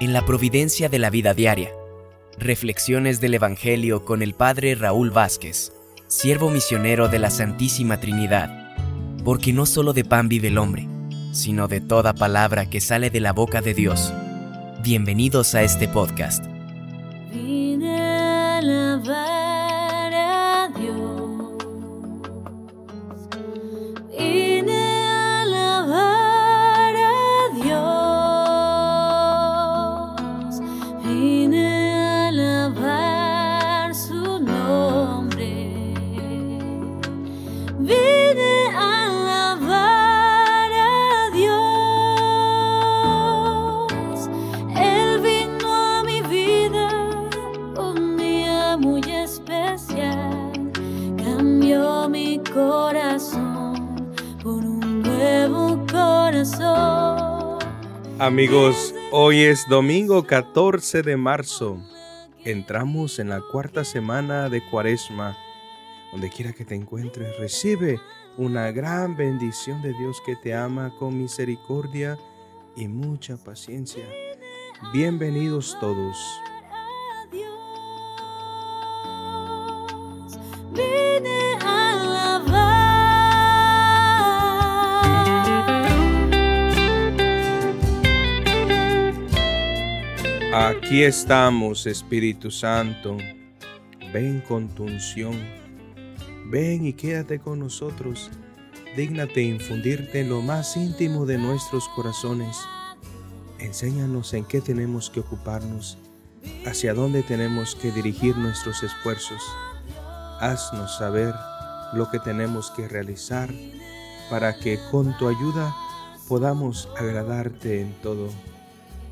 en la providencia de la vida diaria. Reflexiones del Evangelio con el Padre Raúl Vázquez, siervo misionero de la Santísima Trinidad, porque no solo de pan vive el hombre, sino de toda palabra que sale de la boca de Dios. Bienvenidos a este podcast. Amigos, hoy es domingo 14 de marzo. Entramos en la cuarta semana de Cuaresma. Donde quiera que te encuentres, recibe una gran bendición de Dios que te ama con misericordia y mucha paciencia. Bienvenidos todos. Aquí estamos, Espíritu Santo. Ven con tu unción. Ven y quédate con nosotros. Dígnate infundirte en lo más íntimo de nuestros corazones. Enséñanos en qué tenemos que ocuparnos, hacia dónde tenemos que dirigir nuestros esfuerzos. Haznos saber lo que tenemos que realizar para que con tu ayuda podamos agradarte en todo.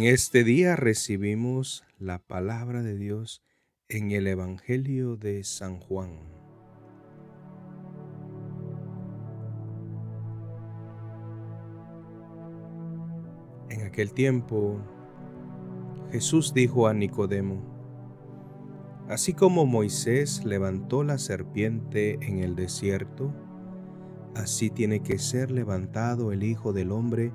En este día recibimos la palabra de Dios en el Evangelio de San Juan. En aquel tiempo, Jesús dijo a Nicodemo, Así como Moisés levantó la serpiente en el desierto, así tiene que ser levantado el Hijo del Hombre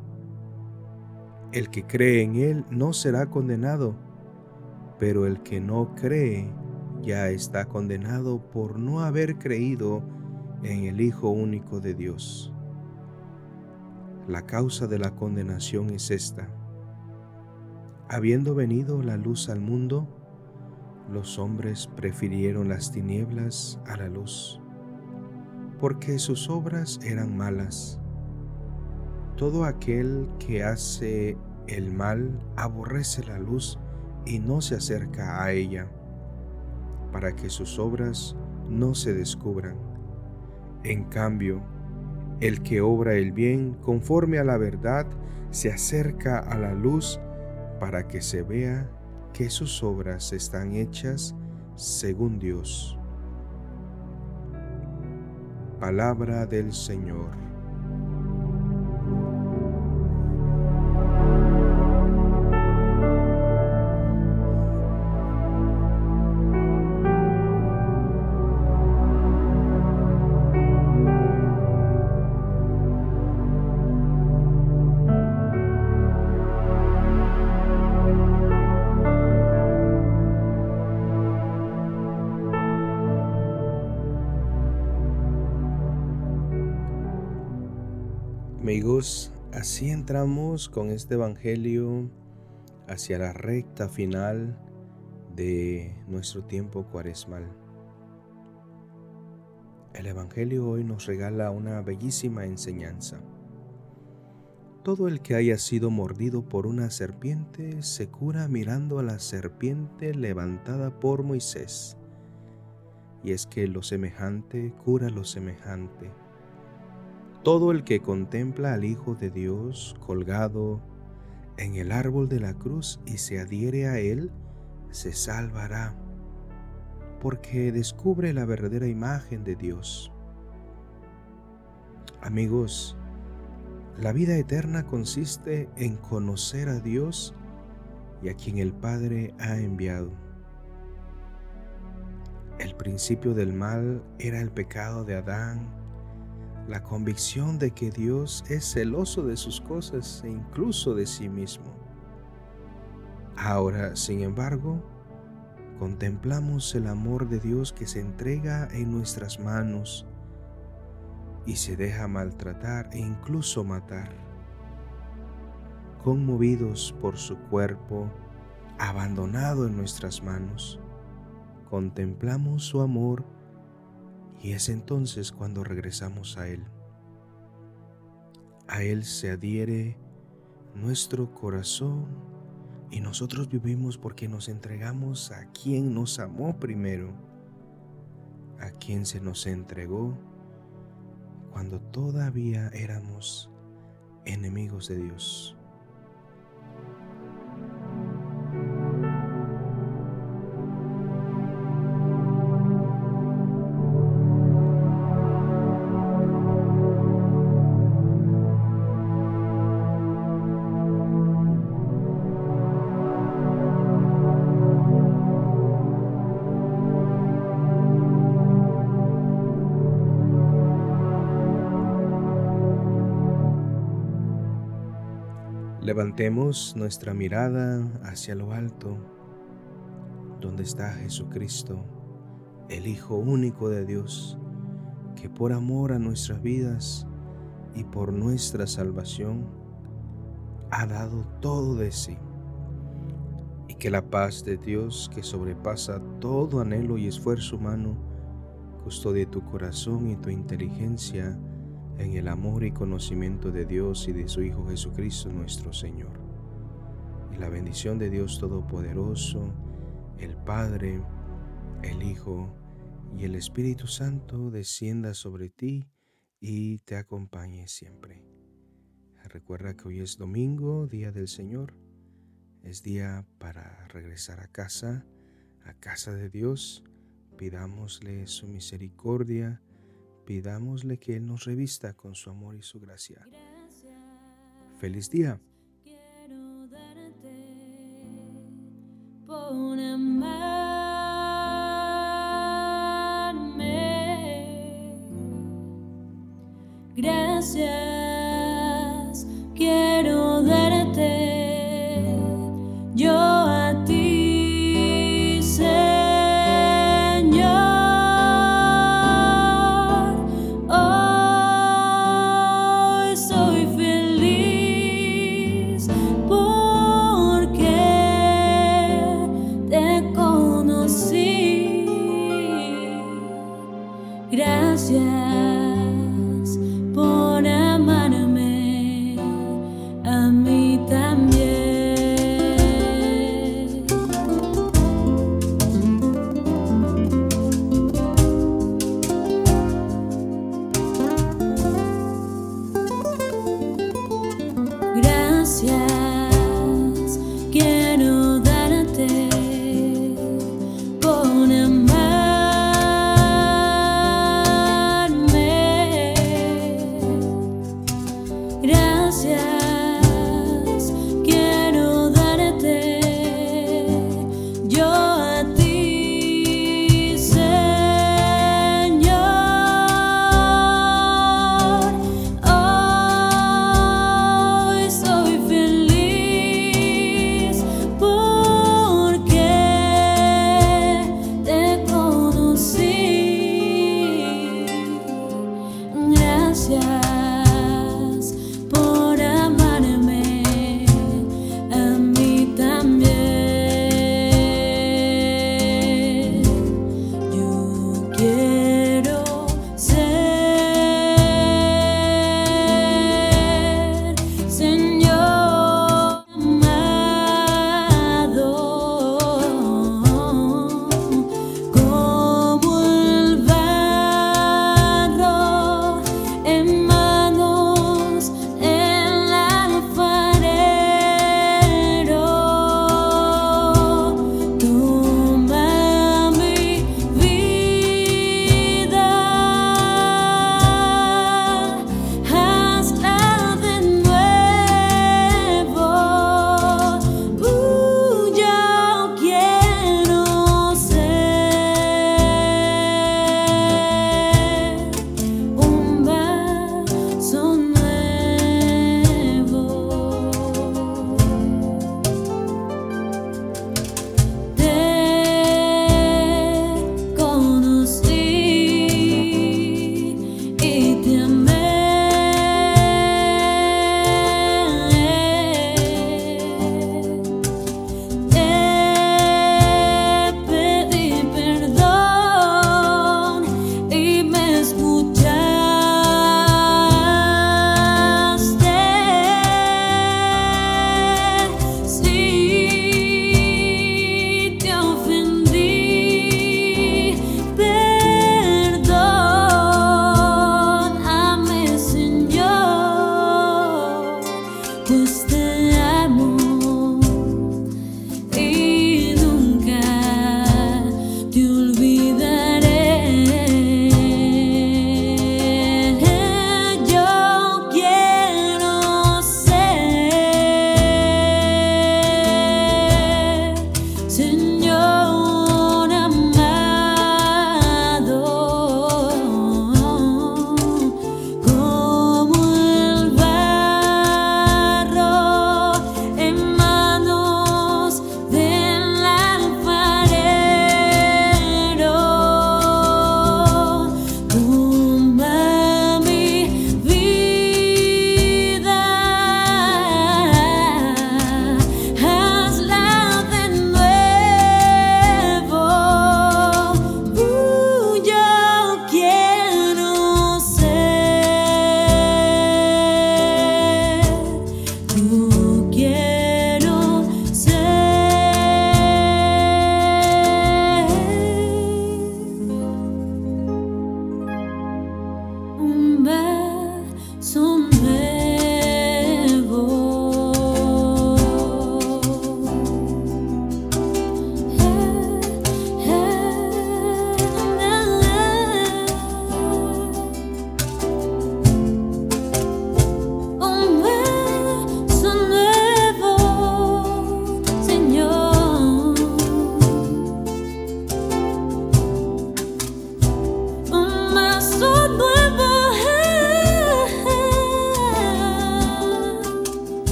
El que cree en Él no será condenado, pero el que no cree ya está condenado por no haber creído en el Hijo único de Dios. La causa de la condenación es esta. Habiendo venido la luz al mundo, los hombres prefirieron las tinieblas a la luz, porque sus obras eran malas todo aquel que hace el mal aborrece la luz y no se acerca a ella, para que sus obras no se descubran. En cambio, el que obra el bien conforme a la verdad se acerca a la luz para que se vea que sus obras están hechas según Dios. Palabra del Señor. Amigos, así entramos con este Evangelio hacia la recta final de nuestro tiempo cuaresmal. El Evangelio hoy nos regala una bellísima enseñanza. Todo el que haya sido mordido por una serpiente se cura mirando a la serpiente levantada por Moisés. Y es que lo semejante cura lo semejante. Todo el que contempla al Hijo de Dios colgado en el árbol de la cruz y se adhiere a él, se salvará porque descubre la verdadera imagen de Dios. Amigos, la vida eterna consiste en conocer a Dios y a quien el Padre ha enviado. El principio del mal era el pecado de Adán, la convicción de que Dios es celoso de sus cosas e incluso de sí mismo. Ahora, sin embargo, contemplamos el amor de Dios que se entrega en nuestras manos y se deja maltratar e incluso matar. Conmovidos por su cuerpo, abandonado en nuestras manos, contemplamos su amor y es entonces cuando regresamos a Él. A Él se adhiere nuestro corazón y nosotros vivimos porque nos entregamos a quien nos amó primero, a quien se nos entregó cuando todavía éramos enemigos de Dios. Levantemos nuestra mirada hacia lo alto, donde está Jesucristo, el Hijo único de Dios, que por amor a nuestras vidas y por nuestra salvación ha dado todo de sí. Y que la paz de Dios, que sobrepasa todo anhelo y esfuerzo humano, custodie tu corazón y tu inteligencia, en el amor y conocimiento de Dios y de su Hijo Jesucristo nuestro Señor. Y la bendición de Dios Todopoderoso, el Padre, el Hijo y el Espíritu Santo descienda sobre ti y te acompañe siempre. Recuerda que hoy es domingo, día del Señor. Es día para regresar a casa, a casa de Dios. Pidámosle su misericordia Pidámosle que Él nos revista con su amor y su gracia. Feliz día. Gracias, quiero